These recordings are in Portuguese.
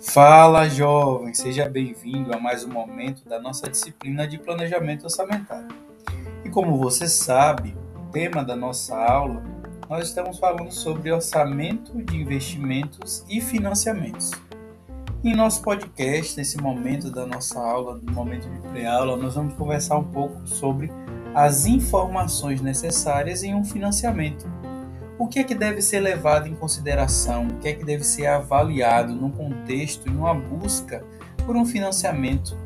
Fala, jovem! Seja bem-vindo a mais um momento da nossa disciplina de planejamento orçamentário. E como você sabe, o tema da nossa aula, nós estamos falando sobre orçamento de investimentos e financiamentos. Em nosso podcast, nesse momento da nossa aula, no momento de pré-aula, nós vamos conversar um pouco sobre as informações necessárias em um financiamento o que é que deve ser levado em consideração, o que é que deve ser avaliado num contexto, em uma busca por um financiamento,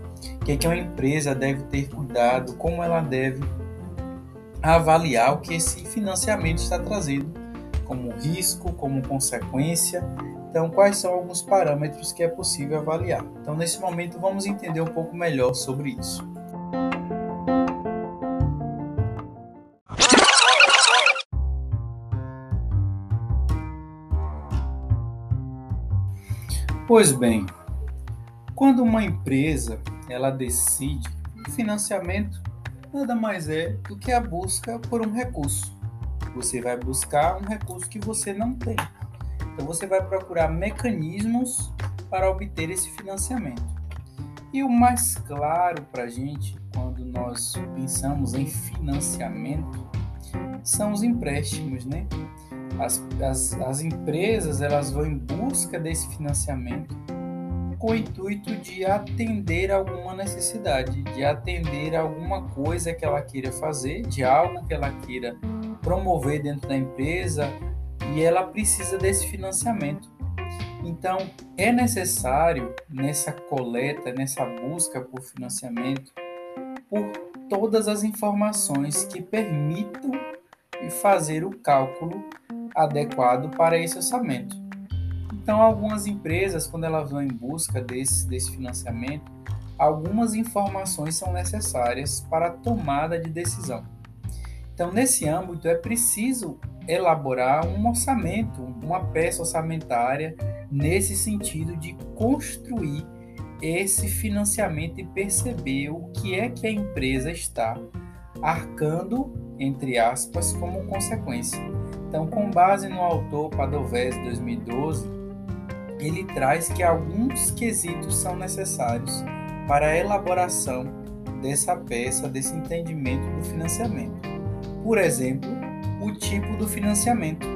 o que é que uma empresa deve ter cuidado, como ela deve avaliar o que esse financiamento está trazendo como risco, como consequência. Então, quais são alguns parâmetros que é possível avaliar? Então, nesse momento, vamos entender um pouco melhor sobre isso. Pois bem, quando uma empresa ela decide o financiamento nada mais é do que a busca por um recurso. Você vai buscar um recurso que você não tem. Então você vai procurar mecanismos para obter esse financiamento. E o mais claro para a gente quando nós pensamos em financiamento são os empréstimos, né? as, as, as empresas elas vão em busca desse financiamento com o intuito de atender alguma necessidade, de atender alguma coisa que ela queira fazer, de algo que ela queira promover dentro da empresa e ela precisa desse financiamento. Então, é necessário nessa coleta, nessa busca por financiamento, por todas as informações que permitam fazer o cálculo adequado para esse orçamento. Então, algumas empresas, quando elas vão em busca desse, desse financiamento, algumas informações são necessárias para a tomada de decisão. Então, nesse âmbito, é preciso elaborar um orçamento, uma peça orçamentária, nesse sentido de construir esse financiamento e perceber o que é que a empresa está arcando, entre aspas, como consequência. Então, com base no autor Padovese 2012, ele traz que alguns quesitos são necessários para a elaboração dessa peça, desse entendimento do financiamento. Por exemplo, o tipo do financiamento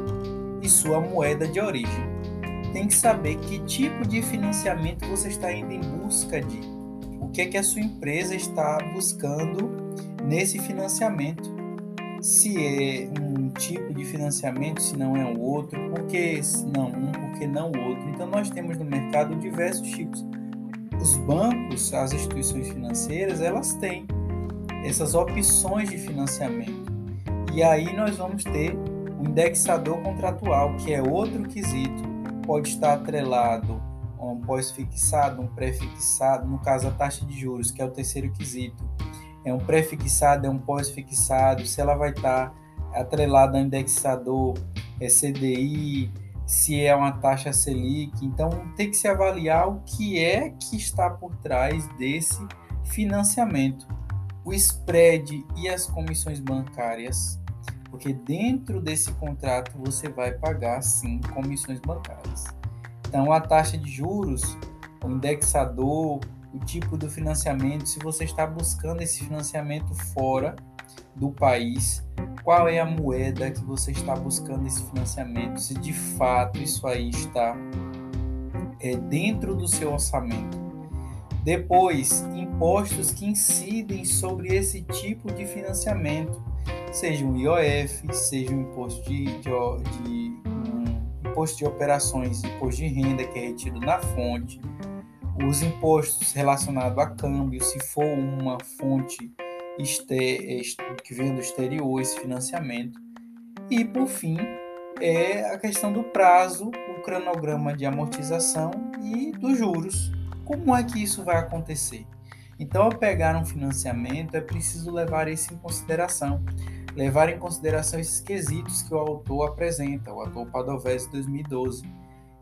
e sua moeda de origem. Tem que saber que tipo de financiamento você está indo em busca de. O que é que a sua empresa está buscando nesse financiamento se é um tipo de financiamento, se não é o outro, por que não um, por que não o outro. Então nós temos no mercado diversos tipos. Os bancos, as instituições financeiras, elas têm essas opções de financiamento. E aí nós vamos ter o indexador contratual, que é outro quesito, pode estar atrelado a um pós-fixado, um pré-fixado, no caso a taxa de juros, que é o terceiro quesito é um pré-fixado, é um pós-fixado, se ela vai estar atrelada ao indexador é CDI, se é uma taxa Selic. Então, tem que se avaliar o que é que está por trás desse financiamento. O spread e as comissões bancárias, porque dentro desse contrato você vai pagar sim comissões bancárias. Então, a taxa de juros, o indexador, o tipo do financiamento, se você está buscando esse financiamento fora do país, qual é a moeda que você está buscando esse financiamento, se de fato isso aí está é, dentro do seu orçamento. Depois, impostos que incidem sobre esse tipo de financiamento, seja um IOF, seja um imposto de, de, de um imposto de operações, imposto de renda que é retido na fonte, os impostos relacionados a câmbio, se for uma fonte que vem do exterior, esse financiamento. E, por fim, é a questão do prazo, o cronograma de amortização e dos juros. Como é que isso vai acontecer? Então, ao pegar um financiamento, é preciso levar isso em consideração. Levar em consideração esses quesitos que o autor apresenta, o autor Padovese 2012.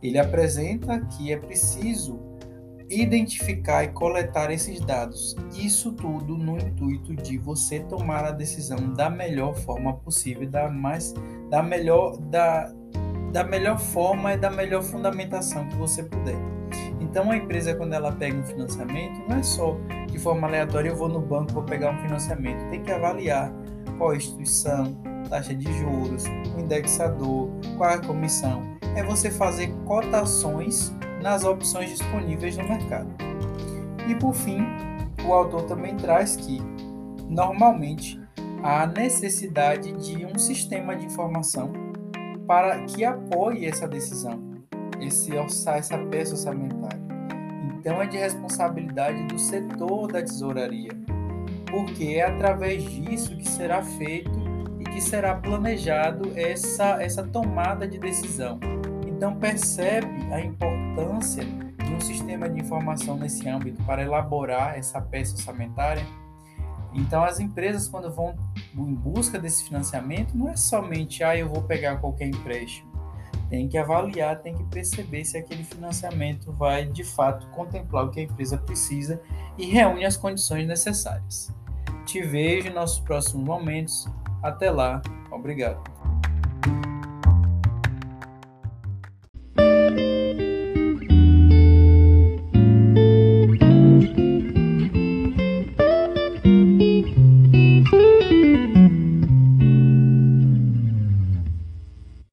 Ele apresenta que é preciso identificar e coletar esses dados. Isso tudo no intuito de você tomar a decisão da melhor forma possível, da mais da melhor da, da melhor forma e da melhor fundamentação que você puder. Então a empresa quando ela pega um financiamento, não é só de forma aleatória eu vou no banco vou pegar um financiamento, tem que avaliar qual instituição, taxa de juros, indexador, qual é a comissão. É você fazer cotações nas opções disponíveis no mercado. E por fim, o autor também traz que, normalmente, há necessidade de um sistema de informação para que apoie essa decisão, esse essa peça orçamentária. Então é de responsabilidade do setor da tesouraria, porque é através disso que será feito e que será planejado essa, essa tomada de decisão. Então percebe a importância de um sistema de informação nesse âmbito para elaborar essa peça orçamentária. Então as empresas quando vão em busca desse financiamento não é somente ah eu vou pegar qualquer empréstimo. Tem que avaliar, tem que perceber se aquele financiamento vai de fato contemplar o que a empresa precisa e reúne as condições necessárias. Te vejo em nossos próximos momentos. Até lá. Obrigado.